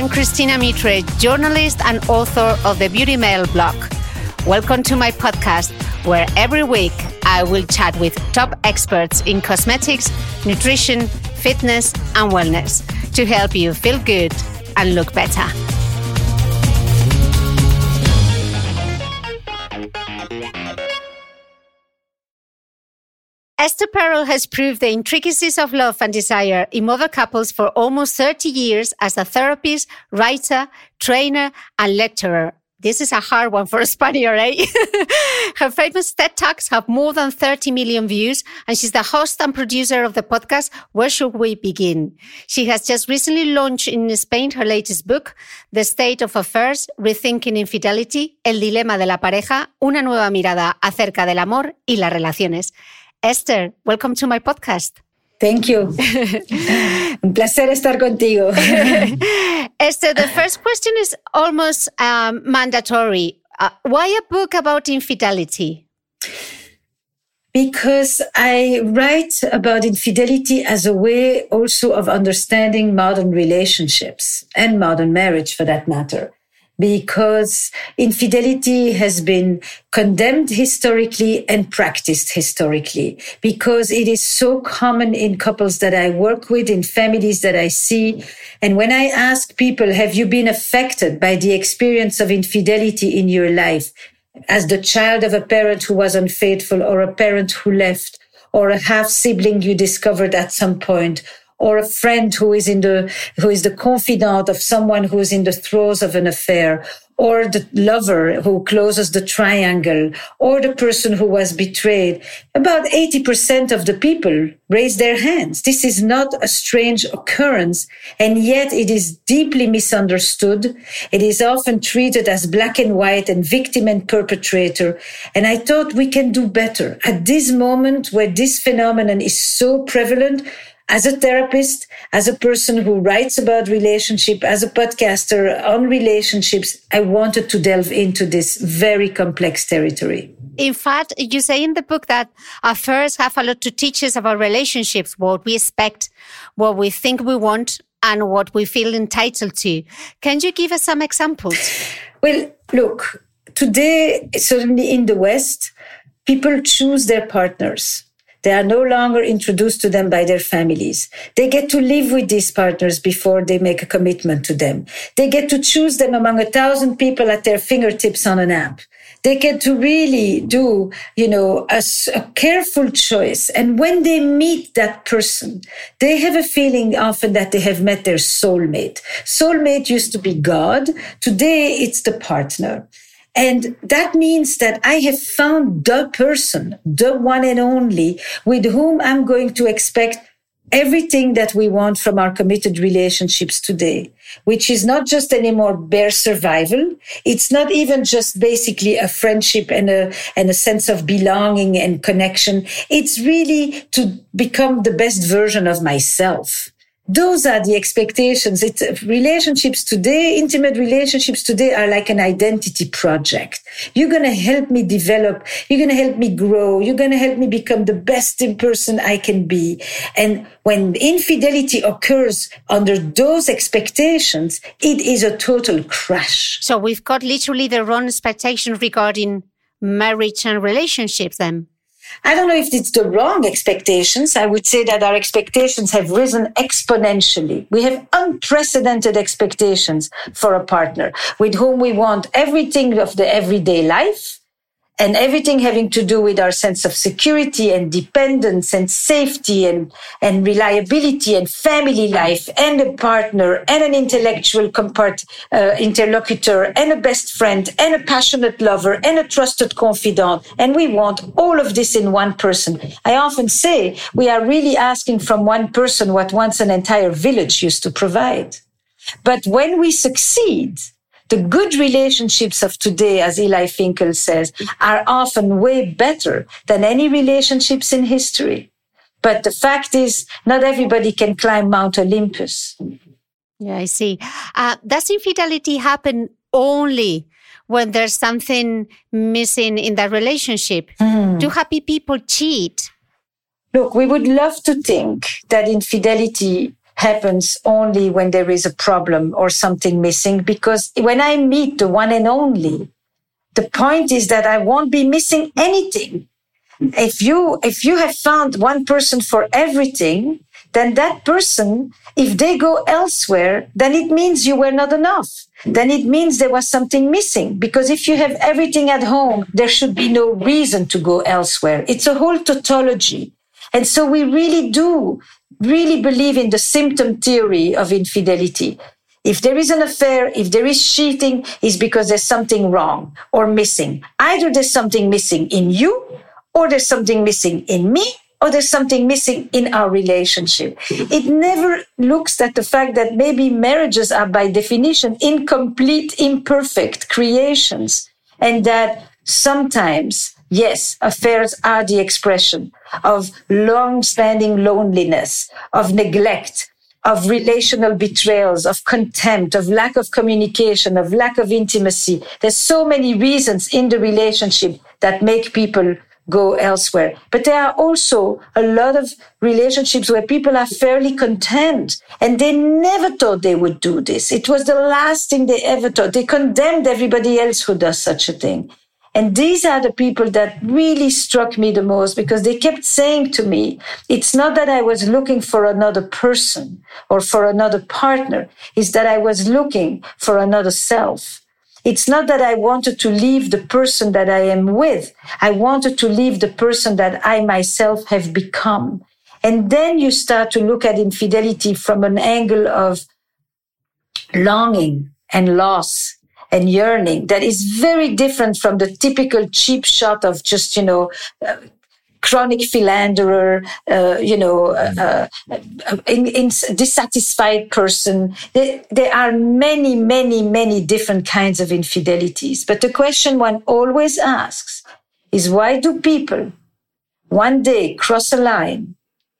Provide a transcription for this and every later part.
I'm Cristina Mitre, journalist and author of the Beauty Mail blog. Welcome to my podcast, where every week I will chat with top experts in cosmetics, nutrition, fitness, and wellness to help you feel good and look better. Esther Perel has proved the intricacies of love and desire in mother couples for almost 30 years as a therapist, writer, trainer, and lecturer. This is a hard one for a Spaniard, eh? Her famous TED Talks have more than 30 million views, and she's the host and producer of the podcast, Where Should We Begin? She has just recently launched in Spain her latest book, The State of Affairs, Rethinking Infidelity, El Dilema de la Pareja, una nueva mirada acerca del amor y las relaciones. Esther, welcome to my podcast. Thank you. Un placer estar contigo. Esther, the first question is almost um, mandatory. Uh, why a book about infidelity? Because I write about infidelity as a way also of understanding modern relationships and modern marriage for that matter because infidelity has been condemned historically and practiced historically because it is so common in couples that I work with, in families that I see. And when I ask people, have you been affected by the experience of infidelity in your life as the child of a parent who was unfaithful or a parent who left? Or a half sibling you discovered at some point, or a friend who is in the, who is the confidant of someone who is in the throes of an affair, or the lover who closes the triangle, or the person who was betrayed. About 80% of the people raise their hands. This is not a strange occurrence, and yet it is deeply misunderstood. It is often treated as black and white and victim and perpetrator. And I thought we can do better at this moment where this phenomenon is so prevalent as a therapist, as a person who writes about relationship, as a podcaster on relationships, I wanted to delve into this very complex territory. In fact, you say in the book that affairs have a lot to teach us about relationships, what we expect, what we think we want, and what we feel entitled to. Can you give us some examples? Well, look, today, certainly in the West, people choose their partners they are no longer introduced to them by their families. They get to live with these partners before they make a commitment to them. They get to choose them among a thousand people at their fingertips on an app. They get to really do, you know, a, a careful choice. And when they meet that person, they have a feeling often that they have met their soulmate. Soulmate used to be God. Today it's the partner. And that means that I have found the person, the one and only with whom I'm going to expect everything that we want from our committed relationships today, which is not just anymore bare survival. It's not even just basically a friendship and a, and a sense of belonging and connection. It's really to become the best version of myself those are the expectations. It's relationships today, intimate relationships today are like an identity project. You're going to help me develop. You're going to help me grow. You're going to help me become the best in person I can be. And when infidelity occurs under those expectations, it is a total crash. So we've got literally the wrong expectation regarding marriage and relationships then. I don't know if it's the wrong expectations. I would say that our expectations have risen exponentially. We have unprecedented expectations for a partner with whom we want everything of the everyday life and everything having to do with our sense of security and dependence and safety and, and reliability and family life and a partner and an intellectual compart, uh, interlocutor and a best friend and a passionate lover and a trusted confidant. And we want all of this in one person. I often say we are really asking from one person what once an entire village used to provide. But when we succeed, the good relationships of today, as Eli Finkel says, are often way better than any relationships in history. But the fact is, not everybody can climb Mount Olympus. Yeah, I see. Uh, does infidelity happen only when there's something missing in that relationship? Mm. Do happy people cheat? Look, we would love to think that infidelity happens only when there is a problem or something missing. Because when I meet the one and only, the point is that I won't be missing anything. If you, if you have found one person for everything, then that person, if they go elsewhere, then it means you were not enough. Then it means there was something missing. Because if you have everything at home, there should be no reason to go elsewhere. It's a whole tautology. And so we really do really believe in the symptom theory of infidelity. If there is an affair, if there is cheating, it's because there's something wrong or missing. Either there's something missing in you, or there's something missing in me, or there's something missing in our relationship. It never looks at the fact that maybe marriages are by definition incomplete, imperfect creations, and that sometimes Yes, affairs are the expression of long-standing loneliness, of neglect, of relational betrayals, of contempt, of lack of communication, of lack of intimacy. There's so many reasons in the relationship that make people go elsewhere. But there are also a lot of relationships where people are fairly content and they never thought they would do this. It was the last thing they ever thought. They condemned everybody else who does such a thing. And these are the people that really struck me the most because they kept saying to me, it's not that I was looking for another person or for another partner. It's that I was looking for another self. It's not that I wanted to leave the person that I am with. I wanted to leave the person that I myself have become. And then you start to look at infidelity from an angle of longing and loss and yearning that is very different from the typical cheap shot of just, you know, uh, chronic philanderer, uh, you know, uh, uh, in, in dissatisfied person. There, there, are many, many, many different kinds of infidelities. But the question one always asks is why do people one day cross a line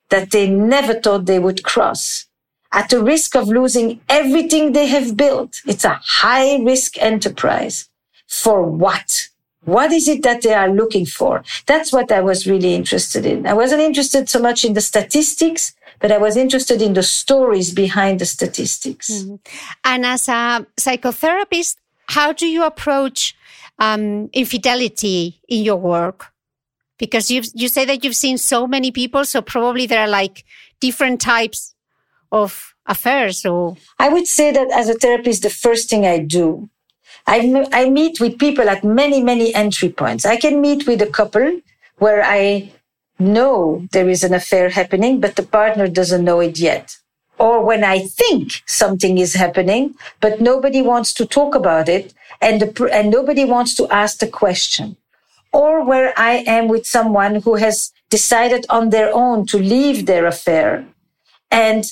that they never thought they would cross? At the risk of losing everything they have built. It's a high risk enterprise. For what? What is it that they are looking for? That's what I was really interested in. I wasn't interested so much in the statistics, but I was interested in the stories behind the statistics. Mm-hmm. And as a psychotherapist, how do you approach um, infidelity in your work? Because you you say that you've seen so many people, so probably there are like different types of affairs or i would say that as a therapist the first thing i do I, I meet with people at many many entry points. I can meet with a couple where i know there is an affair happening but the partner doesn't know it yet. Or when i think something is happening but nobody wants to talk about it and the, and nobody wants to ask the question. Or where i am with someone who has decided on their own to leave their affair and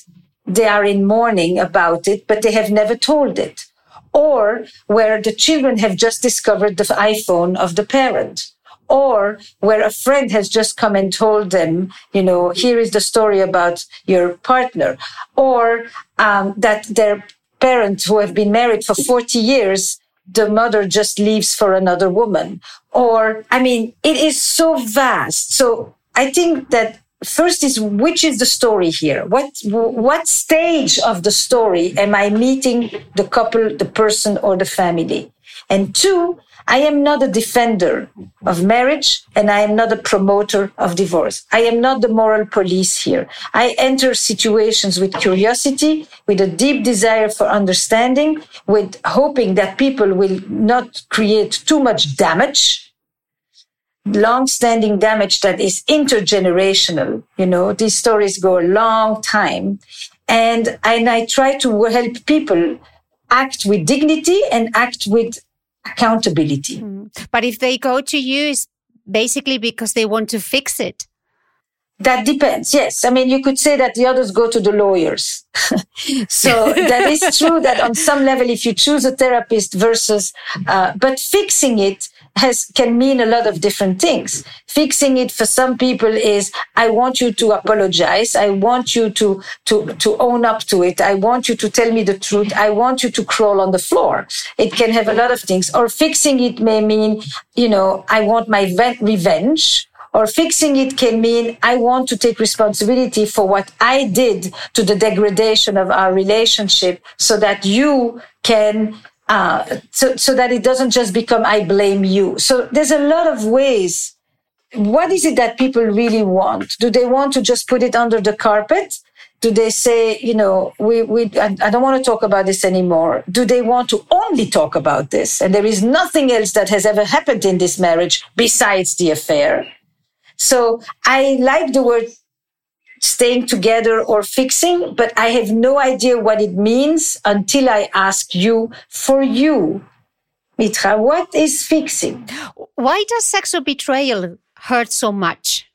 they are in mourning about it, but they have never told it. Or where the children have just discovered the iPhone of the parent. Or where a friend has just come and told them, you know, here is the story about your partner. Or um, that their parents who have been married for 40 years the mother just leaves for another woman. Or, I mean, it is so vast. So I think that first is which is the story here? What what stage of the story am i meeting the couple the person or the family? And two i am not a defender of marriage and i am not a promoter of divorce. I am not the moral police here. I enter situations with curiosity with a deep desire for understanding with hoping that people will not create too much damage long-standing damage that is intergenerational. You know, these stories go a long time. And, and I try to help people act with dignity and act with accountability. Mm. But if they go to you, it's basically because they want to fix it. That depends. Yes. I mean, you could say that the others go to the lawyers. so that is true that on some level, if you choose a therapist versus, uh, but fixing it has, can mean a lot of different things. Fixing it for some people is, I want you to apologize. I want you to, to, to own up to it. I want you to tell me the truth. I want you to crawl on the floor. It can have a lot of things. Or fixing it may mean, you know, I want my revenge or fixing it can mean I want to take responsibility for what I did to the degradation of our relationship so that you can uh, so, so that it doesn't just become I blame you. So there's a lot of ways. What is it that people really want? Do they want to just put it under the carpet? Do they say, you know, we, we, I, I don't want to talk about this anymore? Do they want to only talk about this? And there is nothing else that has ever happened in this marriage besides the affair. So I like the word staying together or fixing, but I have no idea what it means until I ask you for you. Mitra, what is fixing? Why does sexual betrayal hurt so much?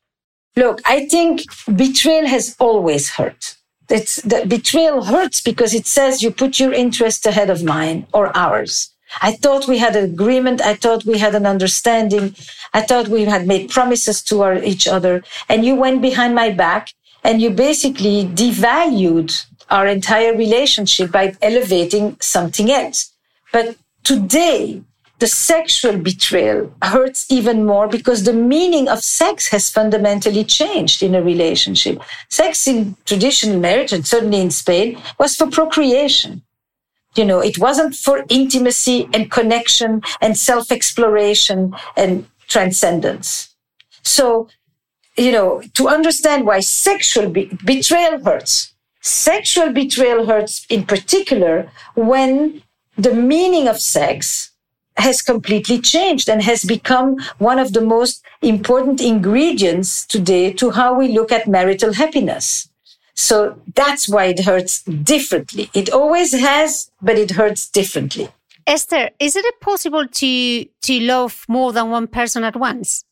Look, I think betrayal has always hurt. It's the betrayal hurts because it says you put your interest ahead of mine or ours. I thought we had an agreement. I thought we had an understanding. I thought we had made promises to our, each other. And you went behind my back and you basically devalued our entire relationship by elevating something else. But today, the sexual betrayal hurts even more because the meaning of sex has fundamentally changed in a relationship. Sex in traditional marriage, and certainly in Spain, was for procreation. You know, it wasn't for intimacy and connection and self exploration and transcendence. So, you know, to understand why sexual be- betrayal hurts, sexual betrayal hurts in particular when the meaning of sex has completely changed and has become one of the most important ingredients today to how we look at marital happiness. So that's why it hurts differently. It always has, but it hurts differently. Esther, is it possible to, to love more than one person at once?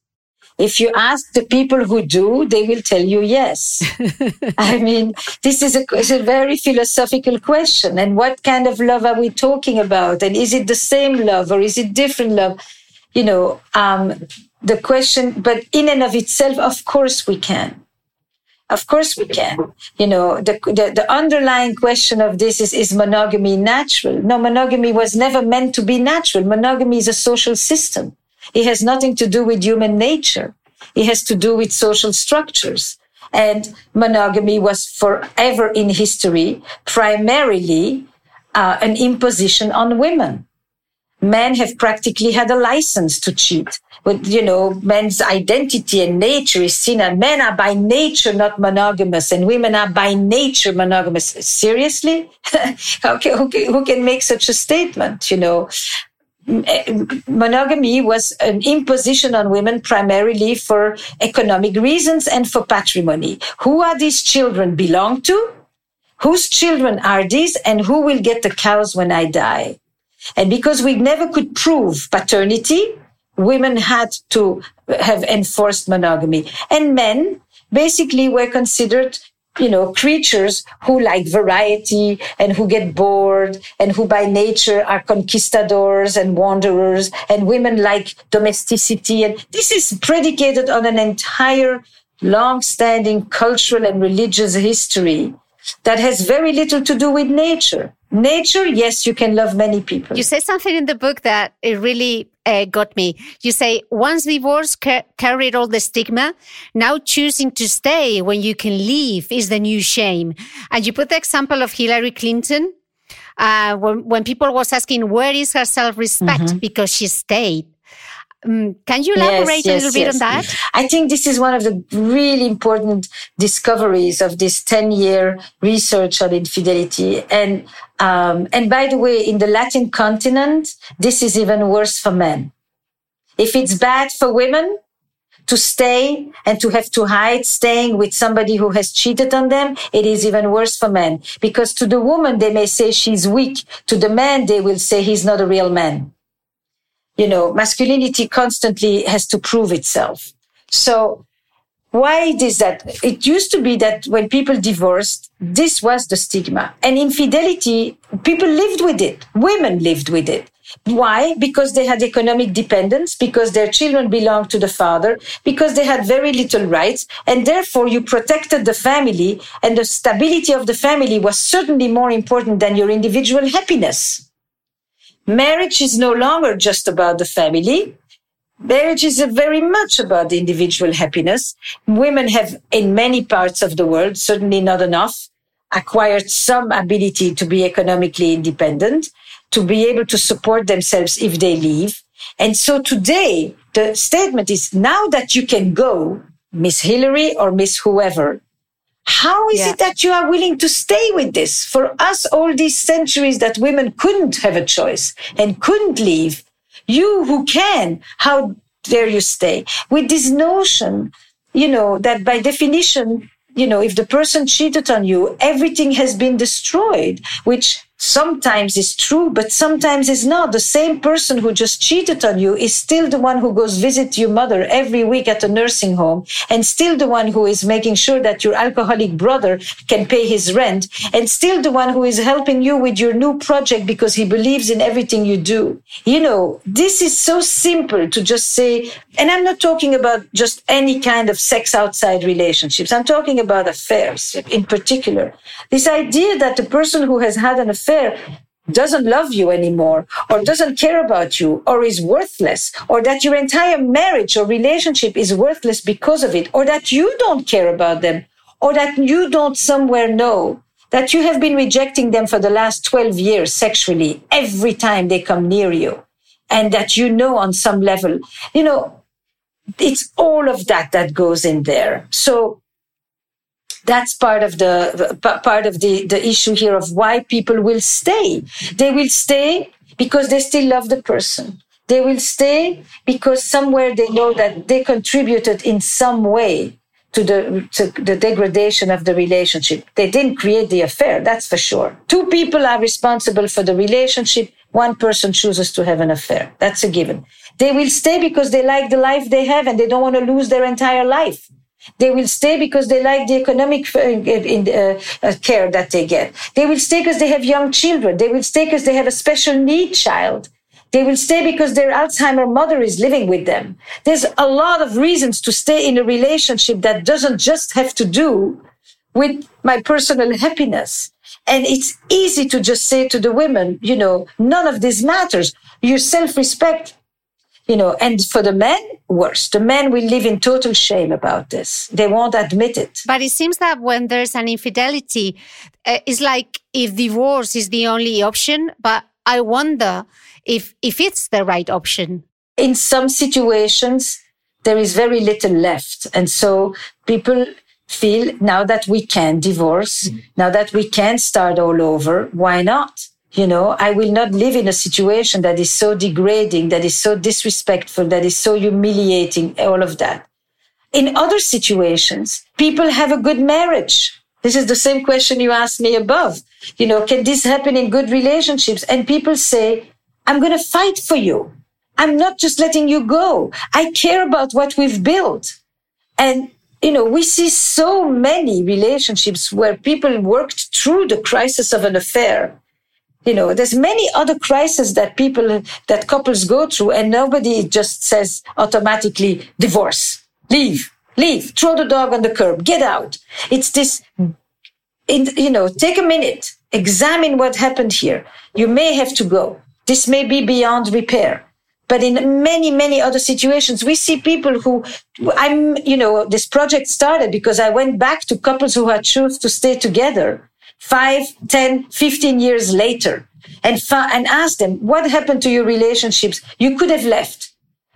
If you ask the people who do, they will tell you yes. I mean, this is a, a, very philosophical question. And what kind of love are we talking about? And is it the same love or is it different love? You know, um, the question, but in and of itself, of course we can. Of course we can. You know, the, the, the, underlying question of this is, is monogamy natural? No, monogamy was never meant to be natural. Monogamy is a social system. It has nothing to do with human nature. It has to do with social structures. And monogamy was forever in history primarily uh, an imposition on women. Men have practically had a license to cheat with, you know, men's identity and nature is seen as men are by nature not monogamous and women are by nature monogamous. Seriously? who, who can make such a statement? You know, monogamy was an imposition on women primarily for economic reasons and for patrimony. Who are these children belong to? Whose children are these and who will get the cows when I die? And because we never could prove paternity, women had to have enforced monogamy and men basically were considered you know, creatures who like variety and who get bored and who by nature are conquistadors and wanderers and women like domesticity. And this is predicated on an entire long-standing cultural and religious history that has very little to do with nature. Nature, yes, you can love many people. You say something in the book that it really uh, got me. You say once divorce ca- carried all the stigma, now choosing to stay when you can leave is the new shame. And you put the example of Hillary Clinton. Uh, when, when people was asking where is her self-respect mm-hmm. because she stayed um, can you elaborate yes, yes, a little bit on that? I think this is one of the really important discoveries of this 10 year research on infidelity. And, um, and by the way, in the Latin continent, this is even worse for men. If it's bad for women, to stay and to have to hide staying with somebody who has cheated on them, it is even worse for men. Because to the woman, they may say she's weak. To the man, they will say he's not a real man. You know, masculinity constantly has to prove itself. So why is that it used to be that when people divorced, this was the stigma and infidelity, people lived with it. Women lived with it. Why? Because they had economic dependence, because their children belonged to the father, because they had very little rights, and therefore you protected the family, and the stability of the family was certainly more important than your individual happiness. Marriage is no longer just about the family. Marriage is very much about individual happiness. Women have, in many parts of the world, certainly not enough, acquired some ability to be economically independent, to be able to support themselves if they leave. And so today, the statement is now that you can go, Miss Hillary or Miss whoever, how is yeah. it that you are willing to stay with this? For us, all these centuries that women couldn't have a choice and couldn't leave, you who can, how dare you stay? With this notion, you know, that by definition, you know, if the person cheated on you, everything has been destroyed, which sometimes is true, but sometimes is not. The same person who just cheated on you is still the one who goes visit your mother every week at a nursing home and still the one who is making sure that your alcoholic brother can pay his rent and still the one who is helping you with your new project because he believes in everything you do. You know, this is so simple to just say, and I'm not talking about just any kind of sex outside relationships. I'm talking about affairs in particular. This idea that the person who has had an affair affair doesn't love you anymore or doesn't care about you or is worthless or that your entire marriage or relationship is worthless because of it or that you don't care about them or that you don't somewhere know that you have been rejecting them for the last 12 years sexually every time they come near you and that you know on some level, you know, it's all of that that goes in there. So that's part of the part of the, the issue here of why people will stay. They will stay because they still love the person. They will stay because somewhere they know that they contributed in some way to the to the degradation of the relationship. They didn't create the affair, that's for sure. Two people are responsible for the relationship. One person chooses to have an affair. That's a given. They will stay because they like the life they have and they don't want to lose their entire life. They will stay because they like the economic uh, in, uh, uh, care that they get. They will stay because they have young children. They will stay because they have a special need child. They will stay because their Alzheimer mother is living with them. There's a lot of reasons to stay in a relationship that doesn't just have to do with my personal happiness. And it's easy to just say to the women, you know, none of this matters. Your self-respect you know, and for the men, worse. The men will live in total shame about this. They won't admit it. But it seems that when there's an infidelity, uh, it's like if divorce is the only option. But I wonder if if it's the right option. In some situations, there is very little left, and so people feel now that we can divorce, mm-hmm. now that we can start all over, why not? You know, I will not live in a situation that is so degrading, that is so disrespectful, that is so humiliating, all of that. In other situations, people have a good marriage. This is the same question you asked me above. You know, can this happen in good relationships? And people say, I'm going to fight for you. I'm not just letting you go. I care about what we've built. And, you know, we see so many relationships where people worked through the crisis of an affair you know there's many other crises that people that couples go through and nobody just says automatically divorce leave leave throw the dog on the curb get out. It's this you know take a minute examine what happened here. You may have to go. This may be beyond repair. But in many many other situations we see people who i'm you know this project started because i went back to couples who had chosen to stay together five, 10, 15 years later and, fa- and ask them, what happened to your relationships? You could have left.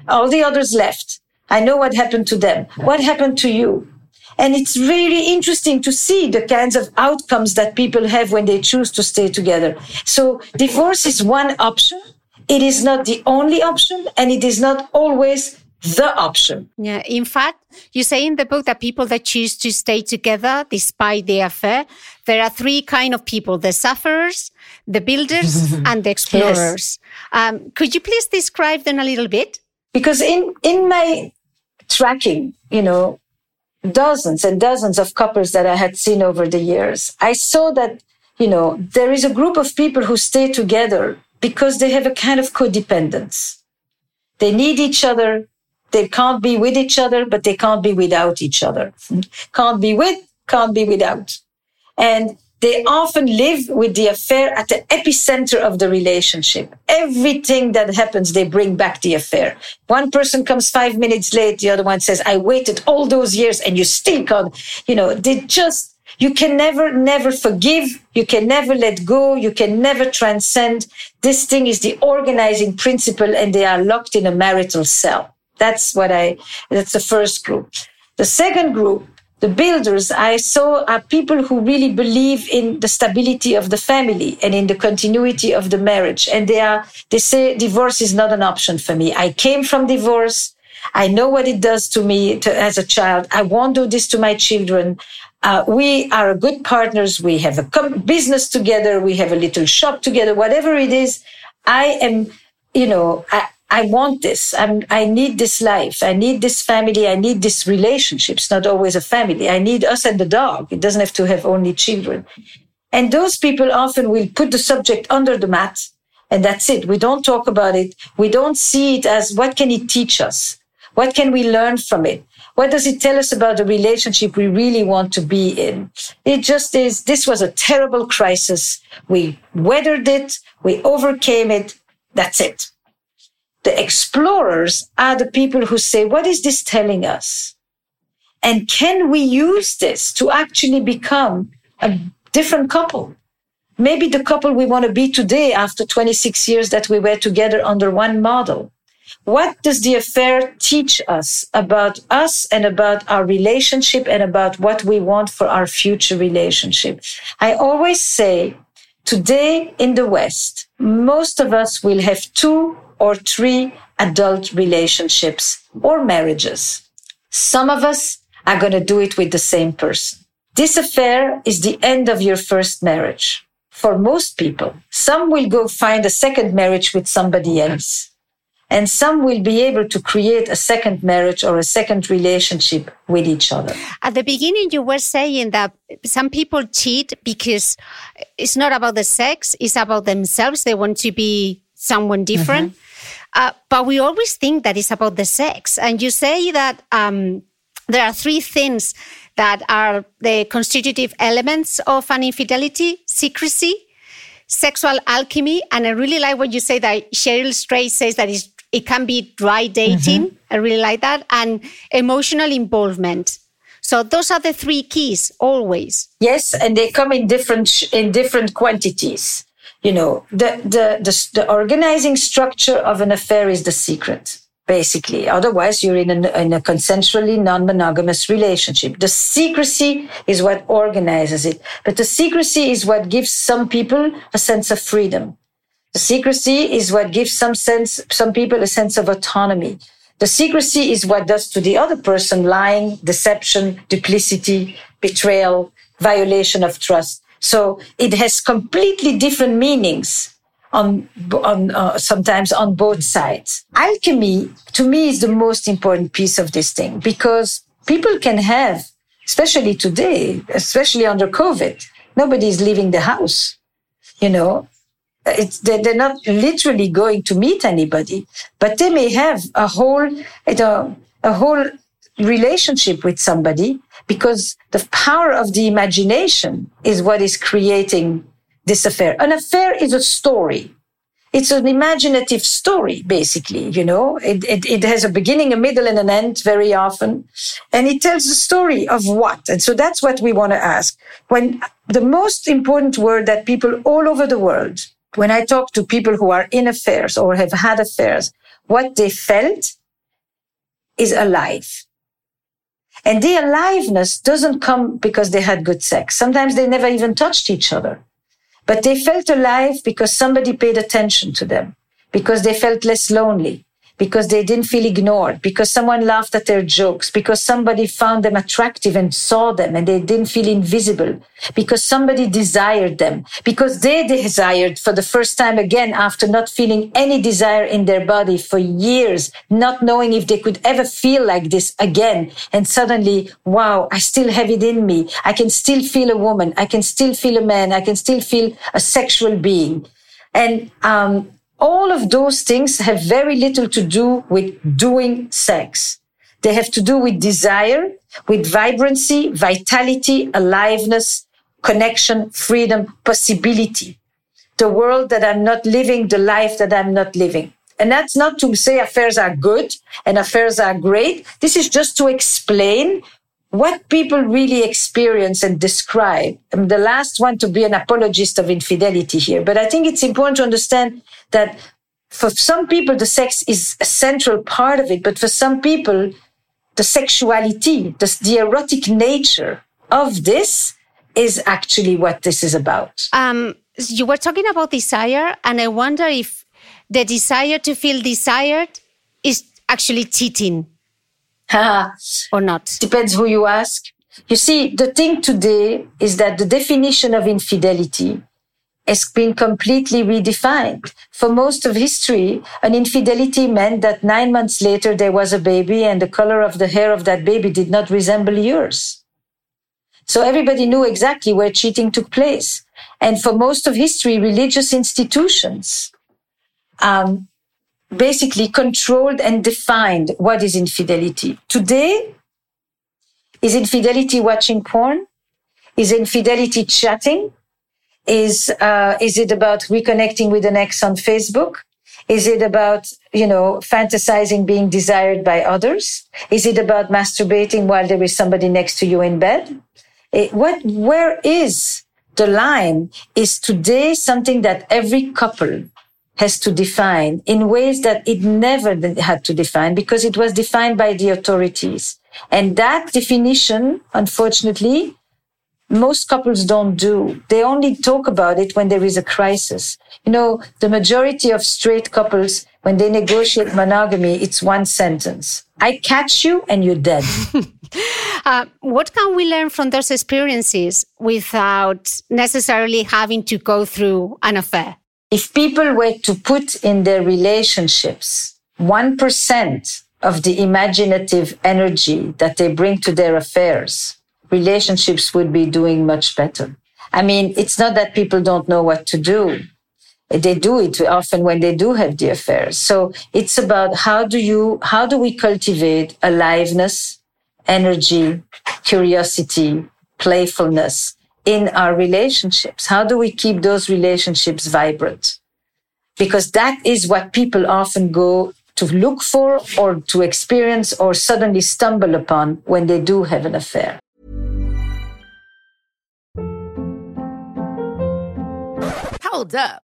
All the others left. I know what happened to them. What happened to you? And it's really interesting to see the kinds of outcomes that people have when they choose to stay together. So divorce is one option. It is not the only option and it is not always the option. Yeah. In fact, you say in the book that people that choose to stay together despite the affair, there are three kind of people, the sufferers, the builders, and the explorers. Yes. Um, could you please describe them a little bit? Because in, in my tracking, you know, dozens and dozens of couples that I had seen over the years, I saw that, you know, there is a group of people who stay together because they have a kind of codependence. They need each other. They can't be with each other, but they can't be without each other. Can't be with, can't be without. And they often live with the affair at the epicenter of the relationship. Everything that happens, they bring back the affair. One person comes five minutes late. The other one says, I waited all those years and you still can't, you know, they just, you can never, never forgive. You can never let go. You can never transcend. This thing is the organizing principle and they are locked in a marital cell. That's what I, that's the first group. The second group the builders I saw are people who really believe in the stability of the family and in the continuity of the marriage. And they are, they say divorce is not an option for me. I came from divorce. I know what it does to me to, as a child. I won't do this to my children. Uh, we are good partners. We have a com- business together. We have a little shop together, whatever it is. I am, you know, I, I want this. I'm, I need this life. I need this family. I need this relationship. It's not always a family. I need us and the dog. It doesn't have to have only children. And those people often will put the subject under the mat and that's it. We don't talk about it. We don't see it as what can it teach us? What can we learn from it? What does it tell us about the relationship we really want to be in? It just is, this was a terrible crisis. We weathered it. We overcame it. That's it. The explorers are the people who say, what is this telling us? And can we use this to actually become a different couple? Maybe the couple we want to be today after 26 years that we were together under one model. What does the affair teach us about us and about our relationship and about what we want for our future relationship? I always say today in the West, most of us will have two or three adult relationships or marriages. Some of us are going to do it with the same person. This affair is the end of your first marriage. For most people, some will go find a second marriage with somebody else. And some will be able to create a second marriage or a second relationship with each other. At the beginning, you were saying that some people cheat because it's not about the sex, it's about themselves. They want to be someone different. Mm-hmm. Uh, but we always think that it's about the sex. And you say that um, there are three things that are the constitutive elements of an infidelity secrecy, sexual alchemy. And I really like what you say that Cheryl Strayed says that it can be dry dating. Mm-hmm. I really like that. And emotional involvement. So those are the three keys always. Yes, and they come in different in different quantities you know, the, the, the, the organizing structure of an affair is the secret basically. Otherwise, you're in a, in a consensually non-monogamous relationship. The secrecy is what organizes it. But the secrecy is what gives some people a sense of freedom. The secrecy is what gives some sense, some people a sense of autonomy. The secrecy is what does to the other person lying, deception, duplicity, betrayal, violation of trust. So it has completely different meanings on, on uh, sometimes on both sides. Alchemy to me is the most important piece of this thing because people can have, especially today, especially under COVID, nobody is leaving the house. You know, it's, they're not literally going to meet anybody, but they may have a whole, a whole relationship with somebody because the power of the imagination is what is creating this affair. An affair is a story. It's an imaginative story, basically, you know, it, it, it, has a beginning, a middle and an end very often. And it tells the story of what? And so that's what we want to ask. When the most important word that people all over the world, when I talk to people who are in affairs or have had affairs, what they felt is alive. And the aliveness doesn't come because they had good sex. Sometimes they never even touched each other, but they felt alive because somebody paid attention to them, because they felt less lonely, because they didn't feel ignored, because someone laughed at their jokes, because somebody found them attractive and saw them and they didn't feel invisible, because somebody desired them, because they desired for the first time again after not feeling any desire in their body for years, not knowing if they could ever feel like this again. And suddenly, wow, I still have it in me. I can still feel a woman. I can still feel a man. I can still feel a sexual being. And um, all of those things have very little to do with doing sex. They have to do with desire, with vibrancy, vitality, aliveness, connection, freedom, possibility. The world that I'm not living, the life that I'm not living. And that's not to say affairs are good and affairs are great. This is just to explain what people really experience and describe. I'm the last one to be an apologist of infidelity here, but I think it's important to understand that for some people, the sex is a central part of it, but for some people, the sexuality, the, the erotic nature of this is actually what this is about. Um, you were talking about desire, and I wonder if the desire to feel desired is actually cheating or not. Depends who you ask. You see, the thing today is that the definition of infidelity has been completely redefined. For most of history, an infidelity meant that nine months later there was a baby and the color of the hair of that baby did not resemble yours. So everybody knew exactly where cheating took place. And for most of history, religious institutions um, basically controlled and defined what is infidelity. Today, is infidelity watching porn? Is infidelity chatting? Is, uh, is it about reconnecting with an ex on Facebook? Is it about, you know, fantasizing being desired by others? Is it about masturbating while there is somebody next to you in bed? It, what, where is the line is today something that every couple has to define in ways that it never had to define because it was defined by the authorities. And that definition, unfortunately, most couples don't do. They only talk about it when there is a crisis. You know, the majority of straight couples, when they negotiate monogamy, it's one sentence. I catch you and you're dead. uh, what can we learn from those experiences without necessarily having to go through an affair? If people were to put in their relationships 1% of the imaginative energy that they bring to their affairs, relationships would be doing much better. I mean, it's not that people don't know what to do. They do it often when they do have the affairs. So it's about how do you, how do we cultivate aliveness, energy, curiosity, playfulness in our relationships? How do we keep those relationships vibrant? Because that is what people often go to look for or to experience or suddenly stumble upon when they do have an affair. Hold up.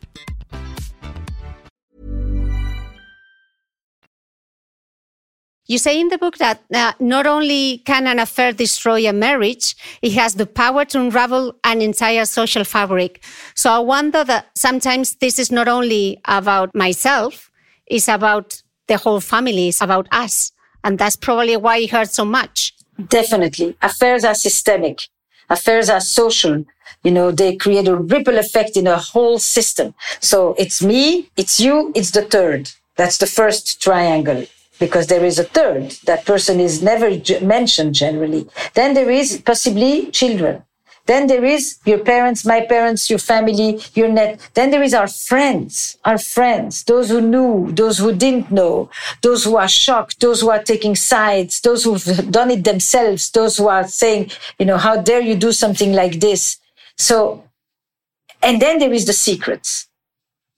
You say in the book that uh, not only can an affair destroy a marriage, it has the power to unravel an entire social fabric. So I wonder that sometimes this is not only about myself, it's about the whole family, it's about us. And that's probably why it hurts so much. Definitely. Affairs are systemic. Affairs are social. You know, they create a ripple effect in a whole system. So it's me, it's you, it's the third. That's the first triangle because there is a third. That person is never mentioned generally. Then there is possibly children. Then there is your parents, my parents, your family, your net. Then there is our friends, our friends, those who knew, those who didn't know, those who are shocked, those who are taking sides, those who've done it themselves, those who are saying, you know, how dare you do something like this? So, and then there is the secrets.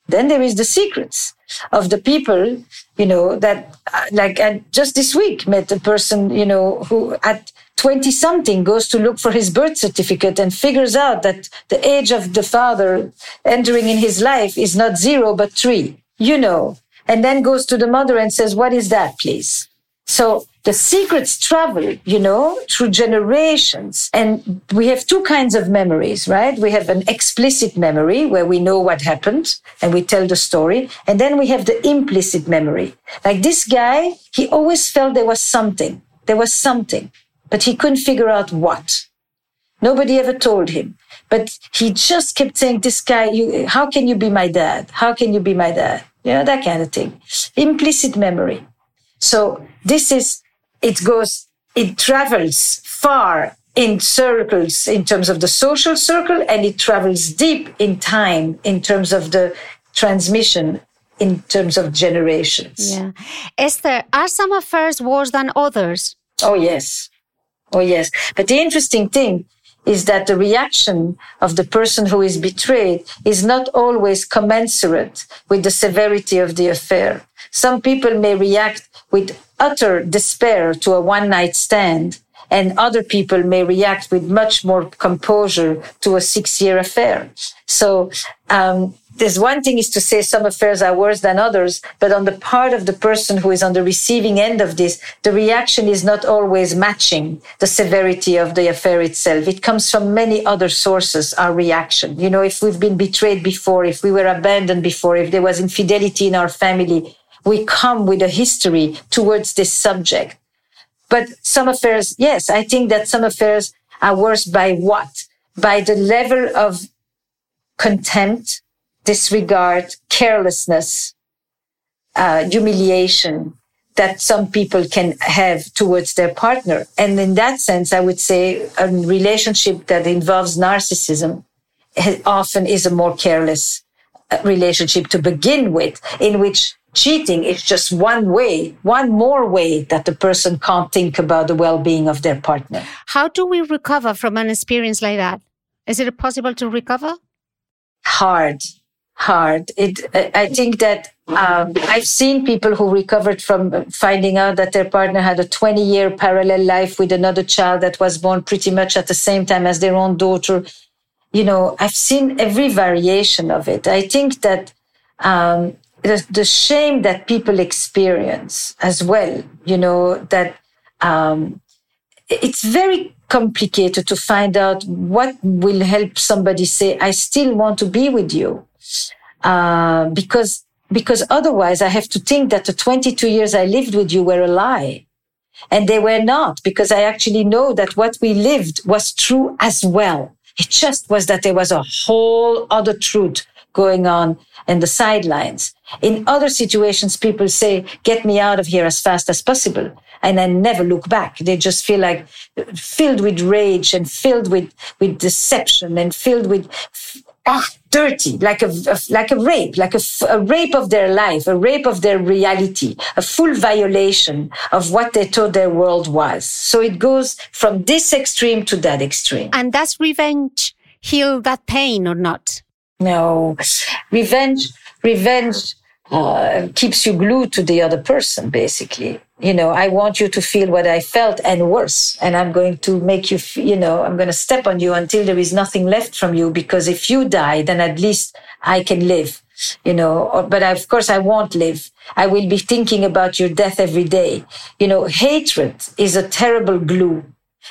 Then there is the secrets of the people, you know, that uh, like I just this week met a person, you know, who at 20 something goes to look for his birth certificate and figures out that the age of the father entering in his life is not zero, but three, you know, and then goes to the mother and says, what is that, please? So the secrets travel, you know, through generations. And we have two kinds of memories, right? We have an explicit memory where we know what happened and we tell the story. And then we have the implicit memory. Like this guy, he always felt there was something. There was something, but he couldn't figure out what. Nobody ever told him. But he just kept saying, this guy, you, how can you be my dad? How can you be my dad? You know, that kind of thing. Implicit memory. So this is it goes, it travels far in circles in terms of the social circle and it travels deep in time in terms of the transmission in terms of generations. Yeah. Esther, are some affairs worse than others? Oh, yes. Oh, yes. But the interesting thing is that the reaction of the person who is betrayed is not always commensurate with the severity of the affair. Some people may react with utter despair to a one night stand, and other people may react with much more composure to a six year affair. So, um, there's one thing is to say some affairs are worse than others, but on the part of the person who is on the receiving end of this, the reaction is not always matching the severity of the affair itself. It comes from many other sources, our reaction. You know, if we've been betrayed before, if we were abandoned before, if there was infidelity in our family, we come with a history towards this subject. But some affairs, yes, I think that some affairs are worse by what? By the level of contempt, disregard, carelessness, uh, humiliation that some people can have towards their partner. And in that sense, I would say a relationship that involves narcissism often is a more careless uh, relationship to begin with, in which cheating is just one way, one more way that the person can't think about the well-being of their partner. How do we recover from an experience like that? Is it possible to recover? Hard, hard. It. I think that um, I've seen people who recovered from finding out that their partner had a 20-year parallel life with another child that was born pretty much at the same time as their own daughter. You know, I've seen every variation of it. I think that um, the, the shame that people experience as well, you know, that um, it's very complicated to find out what will help somebody say, I still want to be with you. Uh, because, because otherwise I have to think that the 22 years I lived with you were a lie. And they were not because I actually know that what we lived was true as well. It just was that there was a whole other truth going on in the sidelines. In other situations, people say, get me out of here as fast as possible. And then never look back. They just feel like filled with rage and filled with, with deception and filled with, ah, dirty, like a, a like a rape, like a, a rape of their life, a rape of their reality, a full violation of what they thought their world was. So it goes from this extreme to that extreme. And does revenge heal that pain or not? No, revenge, revenge uh, keeps you glued to the other person, basically. You know, I want you to feel what I felt and worse. And I'm going to make you, you know, I'm going to step on you until there is nothing left from you. Because if you die, then at least I can live, you know, or, but of course I won't live. I will be thinking about your death every day. You know, hatred is a terrible glue.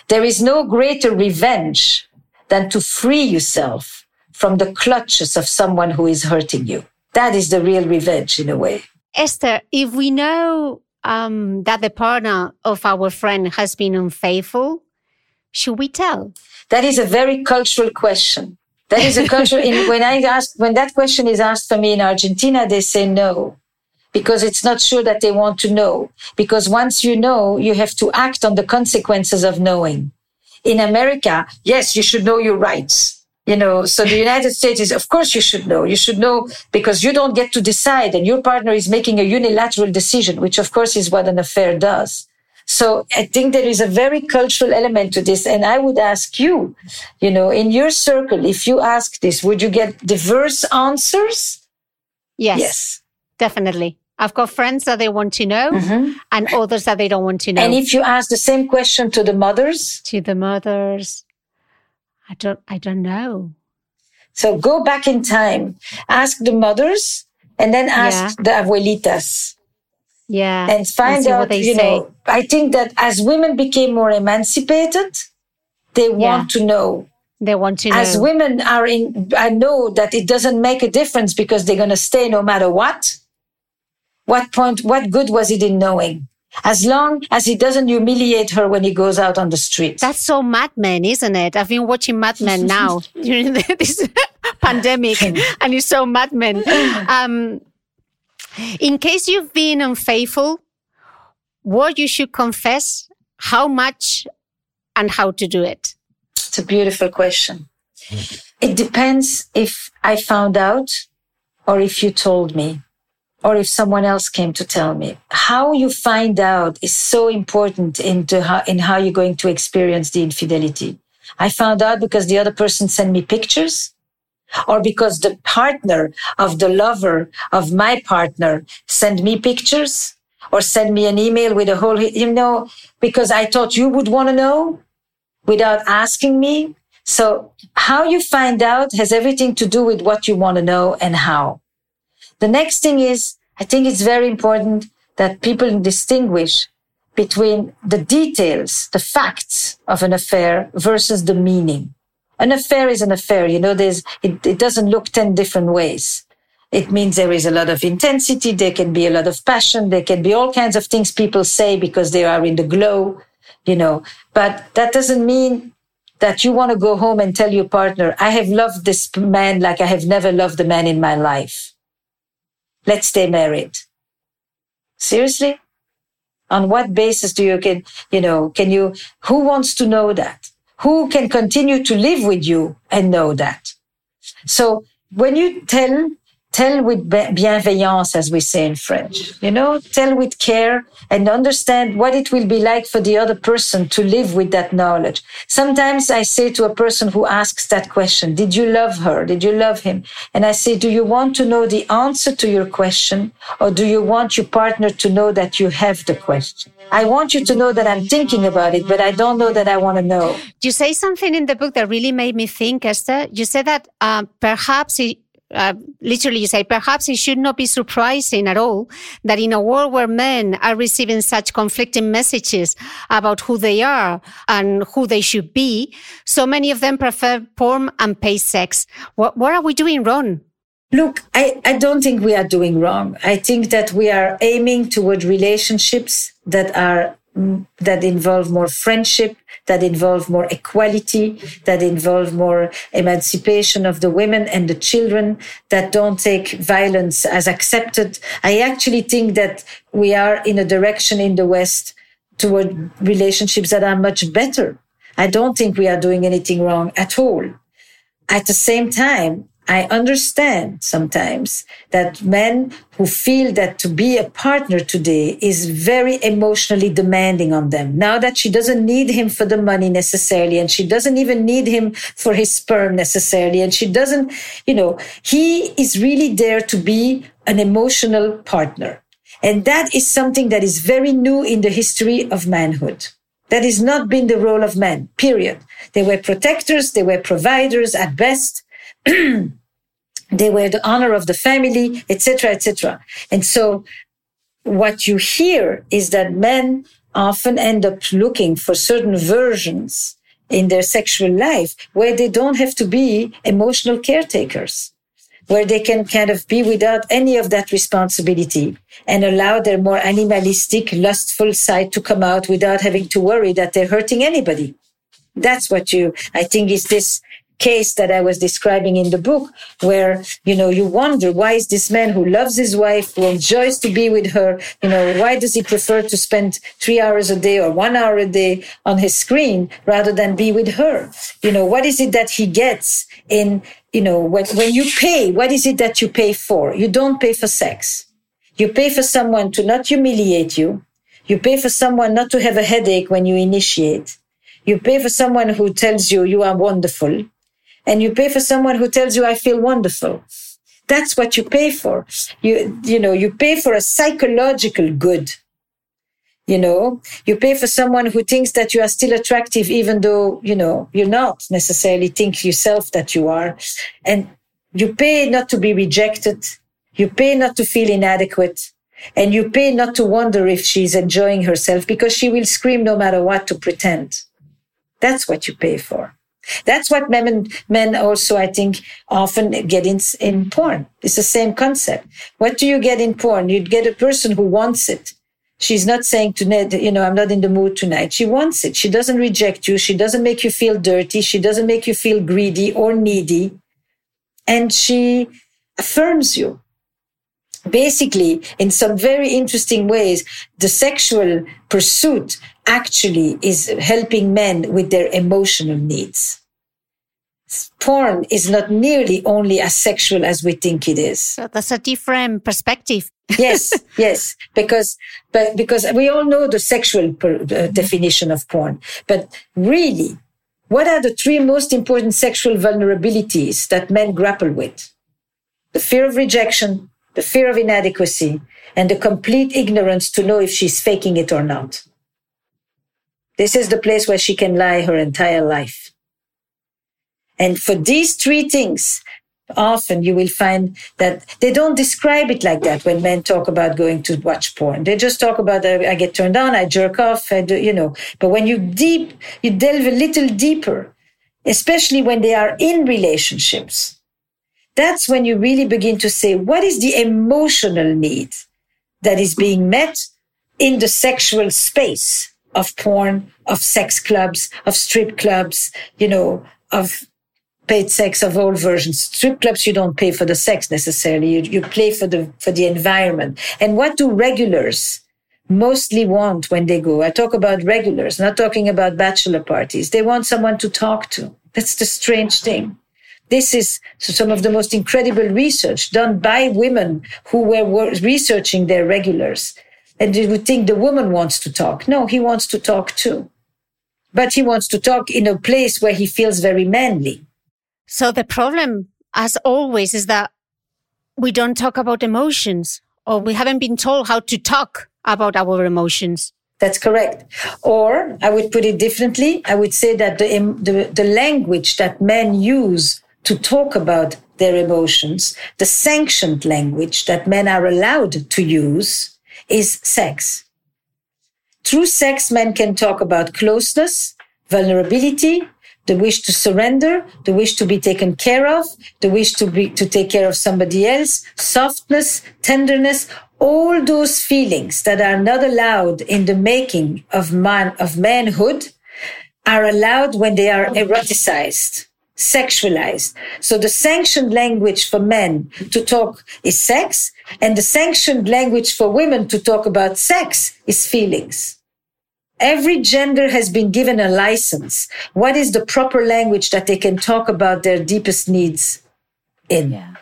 There is no greater revenge than to free yourself from the clutches of someone who is hurting you. That is the real revenge in a way. Esther, if we know um, that the partner of our friend has been unfaithful, should we tell? That is a very cultural question. That is a cultural. in, when I ask, when that question is asked for me in Argentina, they say no, because it's not sure that they want to know. Because once you know, you have to act on the consequences of knowing. In America, yes, you should know your rights you know, so the United States is, of course, you should know. You should know because you don't get to decide and your partner is making a unilateral decision, which of course is what an affair does. So I think there is a very cultural element to this. And I would ask you, you know, in your circle, if you ask this, would you get diverse answers? Yes. Yes. Definitely. I've got friends that they want to know Mm-hmm. and others that they don't want to know. And if you ask the same question to the mothers, to the mothers, I don't, I don't know. so go back in time, ask the mothers, and then ask the abuelitas. Yeah. and find what out, they you say. know, I think that as women became more emancipated, they want to know. They want to know. As women are in, I know that it doesn't make a difference because they're going to stay no matter what. What point, what good was it in knowing? As long as he doesn't humiliate her when he goes out on the street. That's so Mad Men, isn't it? I've been watching Mad Men now during this pandemic, and it's so Mad Men. Um, in case you've been unfaithful, what you should confess, how much, and how to do it. It's a beautiful question. It depends if I found out or if you told me or if someone else came to tell me. How you find out is so important how, in how you're going to experience the infidelity. I found out because the other person sent me pictures or because the partner of the lover of my partner sent me pictures or send me an email with a whole, you know, because I thought you would want to know without asking me. So how you find out has everything to do with what you want to know and how. The next thing is, I think it's very important that people distinguish between the details, the facts of an affair versus the meaning. An affair is an affair. You know, there's, it, it doesn't look 10 different ways. It means there is a lot of intensity. There can be a lot of passion. There can be all kinds of things people say because they are in the glow, you know, but that doesn't mean that you want to go home and tell your partner, I have loved this man like I have never loved a man in my life. Let's stay married. Seriously? On what basis do you can, you know, can you, who wants to know that? Who can continue to live with you and know that? So when you tell, tell with bienveillance, as we say in French, you know, tell with care and understand what it will be like for the other person to live with that knowledge. Sometimes I say to a person who asks that question, did you love her? Did you love him? And I say, do you want to know the answer to your question or do you want your partner to know that you have the question? I want you to know that I'm thinking about it, but I don't know that I want to know. You say something in the book that really made me think, Esther. You said that uh, perhaps it, uh, literally you say perhaps it should not be surprising at all that in a world where men are receiving such conflicting messages about who they are and who they should be, so many of them prefer porn and pay sex. What, what are we doing wrong? Look, I, I don't think we are doing wrong. I think that we are aiming toward relationships that are that involve more friendship, that involve more equality, that involve more emancipation of the women and the children, that don't take violence as accepted. I actually think that we are in a direction in the West toward relationships that are much better. I don't think we are doing anything wrong at all. At the same time, I understand sometimes that men who feel that to be a partner today is very emotionally demanding on them. Now that she doesn't need him for the money necessarily, and she doesn't even need him for his sperm necessarily, and she doesn't, you know, he is really there to be an emotional partner. And that is something that is very new in the history of manhood. That has not been the role of men, period. They were protectors, they were providers at best. they were the honor of the family, etc., etc. And so what you hear is that men often end up looking for certain versions in their sexual life where they don't have to be emotional caretakers, where they can kind of be without any of that responsibility and allow their more animalistic, lustful side to come out without having to worry that they're hurting anybody. That's what you, I think, is this case that I was describing in the book, where, you know, you wonder, why is this man who loves his wife, who enjoys to be with her, you know, why does he prefer to spend three hours a day or one hour a day on his screen rather than be with her? You know, what is it that he gets in, you know, when, when you pay, what is it that you pay for? You don't pay for sex. You pay for someone to not humiliate you. You pay for someone not to have a headache when you initiate. You pay for someone who tells you you are wonderful and you pay for someone who tells you I feel wonderful. That's what you pay for. You, you know, you pay for a psychological good. You know, you pay for someone who thinks that you are still attractive, even though, you know, you're not necessarily think yourself that you are. And you pay not to be rejected. You pay not to feel inadequate. And you pay not to wonder if she's enjoying herself because she will scream no matter what to pretend. That's what you pay for. That's what men, men also, I think, often get in, in porn. It's the same concept. What do you get in porn? You get a person who wants it. She's not saying to Ned, you know, I'm not in the mood tonight. She wants it. She doesn't reject you. She doesn't make you feel dirty. She doesn't make you feel greedy or needy. And she affirms you basically, in some very interesting ways, the sexual pursuit actually is helping men with their emotional needs. Porn is not nearly only as sexual as we think it is. So that's a different perspective. yes, yes, because but because we all know the sexual per, uh, definition of porn, but really, what are the three most important sexual vulnerabilities that men grapple with? The fear of rejection, the fear of inadequacy, and the complete ignorance to know if she's faking it or not. This is the place where she can lie her entire life. And for these three things, often you will find that they don't describe it like that when men talk about going to watch porn. They just talk about, uh, I get turned on, I jerk off, I do, you know. But when you deep, you delve a little deeper, especially when they are in relationships, that's when you really begin to say, what is the emotional need that is being met in the sexual space of porn, of sex clubs, of strip clubs, you know, of paid sex of all versions. Strip clubs, you don't pay for the sex necessarily. You, you pay for the, for the environment. And what do regulars mostly want when they go? I talk about regulars, not talking about bachelor parties. They want someone to talk to. That's the strange thing. This is some of the most incredible research done by women who were researching their regulars. And you would think the woman wants to talk. No, he wants to talk too. But he wants to talk in a place where he feels very manly. So the problem, as always, is that we don't talk about emotions or we haven't been told how to talk about our emotions. That's correct. Or I would put it differently. I would say that the, the, the language that men use to talk about their emotions, the sanctioned language that men are allowed to use is sex. Through sex, men can talk about closeness, vulnerability, the wish to surrender, the wish to be taken care of, the wish to be, to take care of somebody else, softness, tenderness, all those feelings that are not allowed in the making of man, of manhood are allowed when they are eroticized sexualized. So the sanctioned language for men to talk is sex, and the sanctioned language for women to talk about sex is feelings. Every gender has been given a license. What is the proper language that they can talk about their deepest needs in? Yeah.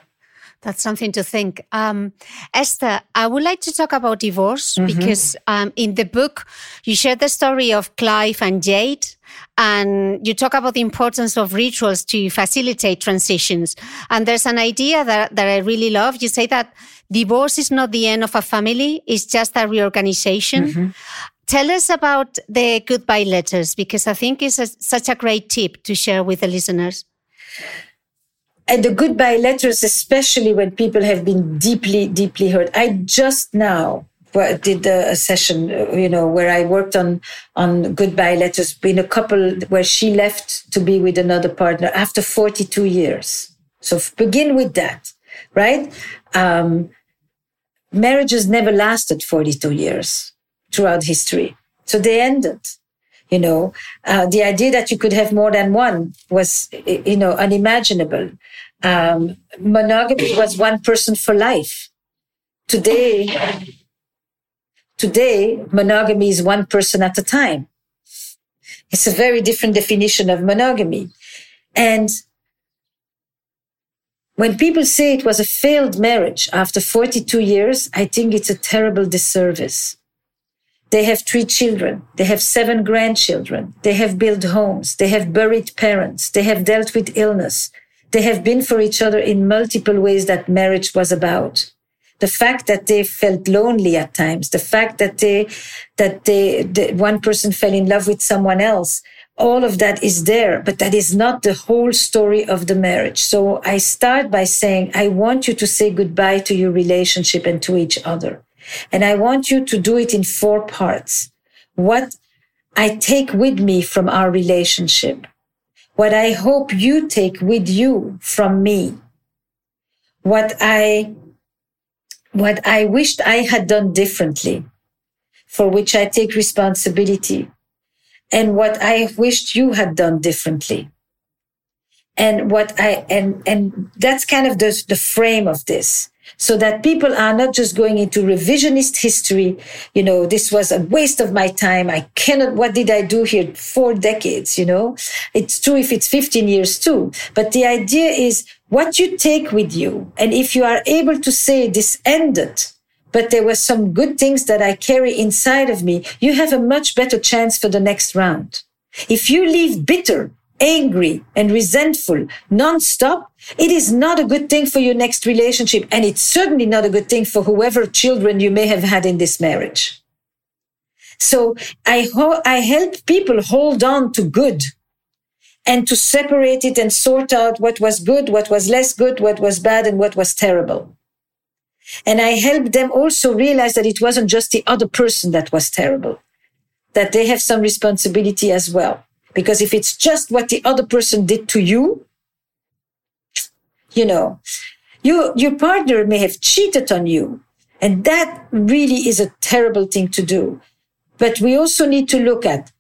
That's something to think. Um, Esther, I would like to talk about divorce mm-hmm. because um, in the book you share the story of Clive and Jade, and you talk about the importance of rituals to facilitate transitions. And there's an idea that, that I really love. You say that divorce is not the end of a family; it's just a reorganization. Mm-hmm. Tell us about the goodbye letters because I think it's a, such a great tip to share with the listeners and the goodbye letters, especially when people have been deeply, deeply hurt. I just now did a session, you know, where I worked on on goodbye letters. Been a couple where she left to be with another partner after 42 years. So begin with that, right? Um, marriages never lasted 42 years throughout history, so they ended. You know, uh, the idea that you could have more than one was, you know, unimaginable. Um, monogamy was one person for life. Today, today, monogamy is one person at a time. It's a very different definition of monogamy. And when people say it was a failed marriage after 42 years, I think it's a terrible disservice. They have three children. They have seven grandchildren. They have built homes. They have buried parents. They have dealt with illness. they have been for each other in multiple ways that marriage was about. The fact that they felt lonely at times, the fact that they, that they, the, one person fell in love with someone else, all of that is there, but that is not the whole story of the marriage. So I start by saying, I want you to say goodbye to your relationship and to each other. And I want you to do it in four parts. What I take with me from our relationship. What I hope you take with you from me. What I, what I wished I had done differently, for which I take responsibility and what I wished you had done differently. And what I, and, and that's kind of the, the frame of this so that people are not just going into revisionist history. You know, this was a waste of my time. I cannot, what did I do here? Four decades, you know? It's true if it's 15 years too. But the idea is what you take with you. And if you are able to say this ended, but there were some good things that I carry inside of me, you have a much better chance for the next round. If you leave bitter angry and resentful nonstop, it is not a good thing for your next relationship. And it's certainly not a good thing for whoever children you may have had in this marriage. So I, ho- I help people hold on to good and to separate it and sort out what was good, what was less good, what was bad, and what was terrible. And I help them also realize that it wasn't just the other person that was terrible, that they have some responsibility as well. Because if it's just what the other person did to you, you know, you, your partner may have cheated on you. And that really is a terrible thing to do. But we also need to look at,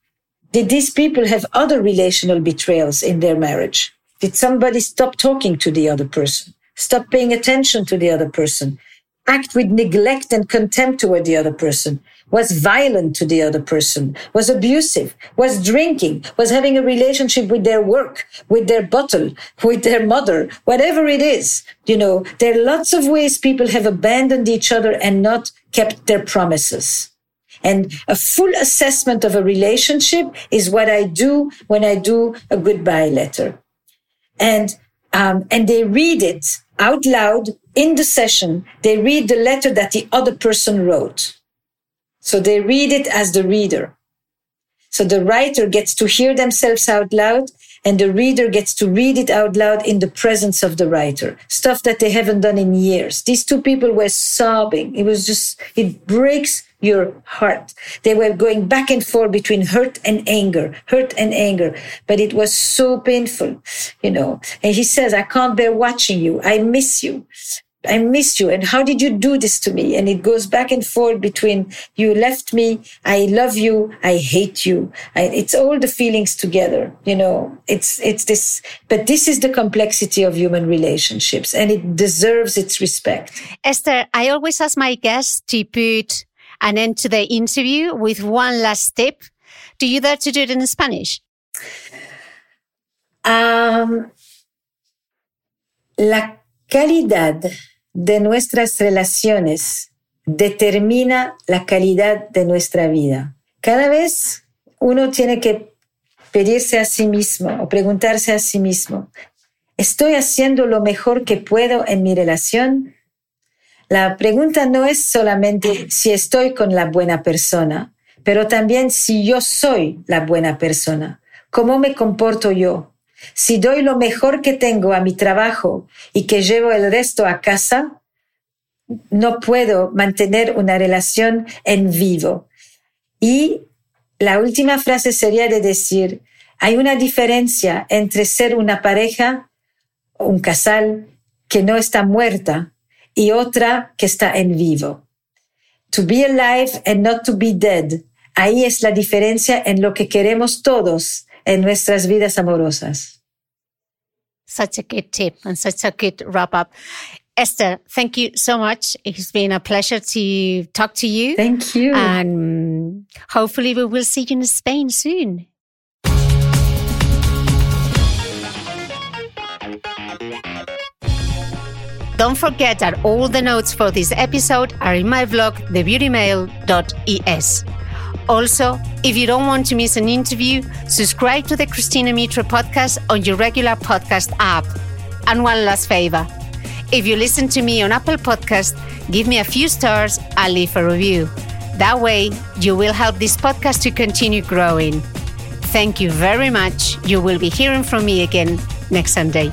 did these people have other relational betrayals in their marriage? Did somebody stop talking to the other person? Stop paying attention to the other person? Act with neglect and contempt toward the other person? Was violent to the other person, was abusive, was drinking, was having a relationship with their work, with their bottle, with their mother, whatever it is. You know, there are lots of ways people have abandoned each other and not kept their promises. And a full assessment of a relationship is what I do when I do a goodbye letter. And, um, and they read it out loud in the session. They read the letter that the other person wrote. So they read it as the reader. So the writer gets to hear themselves out loud and the reader gets to read it out loud in the presence of the writer. Stuff that they haven't done in years. These two people were sobbing. It was just, it breaks your heart. They were going back and forth between hurt and anger, hurt and anger, but it was so painful, you know. And he says, I can't bear watching you. I miss you. I miss you. And how did you do this to me? And it goes back and forth between you left me. I love you. I hate you. I, it's all the feelings together. You know, it's, it's this, but this is the complexity of human relationships and it deserves its respect. Esther, I always ask my guests to put an end to the interview with one last tip. Do you dare to do it in Spanish? Um, la calidad de nuestras relaciones determina la calidad de nuestra vida. Cada vez uno tiene que pedirse a sí mismo o preguntarse a sí mismo, ¿estoy haciendo lo mejor que puedo en mi relación? La pregunta no es solamente si estoy con la buena persona, pero también si yo soy la buena persona. ¿Cómo me comporto yo? Si doy lo mejor que tengo a mi trabajo y que llevo el resto a casa, no puedo mantener una relación en vivo. Y la última frase sería de decir, hay una diferencia entre ser una pareja, un casal que no está muerta y otra que está en vivo. To be alive and not to be dead. Ahí es la diferencia en lo que queremos todos en nuestras vidas amorosas. Such a good tip and such a good wrap up. Esther, thank you so much. It's been a pleasure to talk to you. Thank you. And hopefully we will see you in Spain soon. Don't forget that all the notes for this episode are in my blog, thebeautymail.es. Also, if you don't want to miss an interview, subscribe to the Cristina Mitre podcast on your regular podcast app And one last favor. If you listen to me on Apple Podcast, give me a few stars and leave a review. That way, you will help this podcast to continue growing. Thank you very much. You will be hearing from me again next Sunday.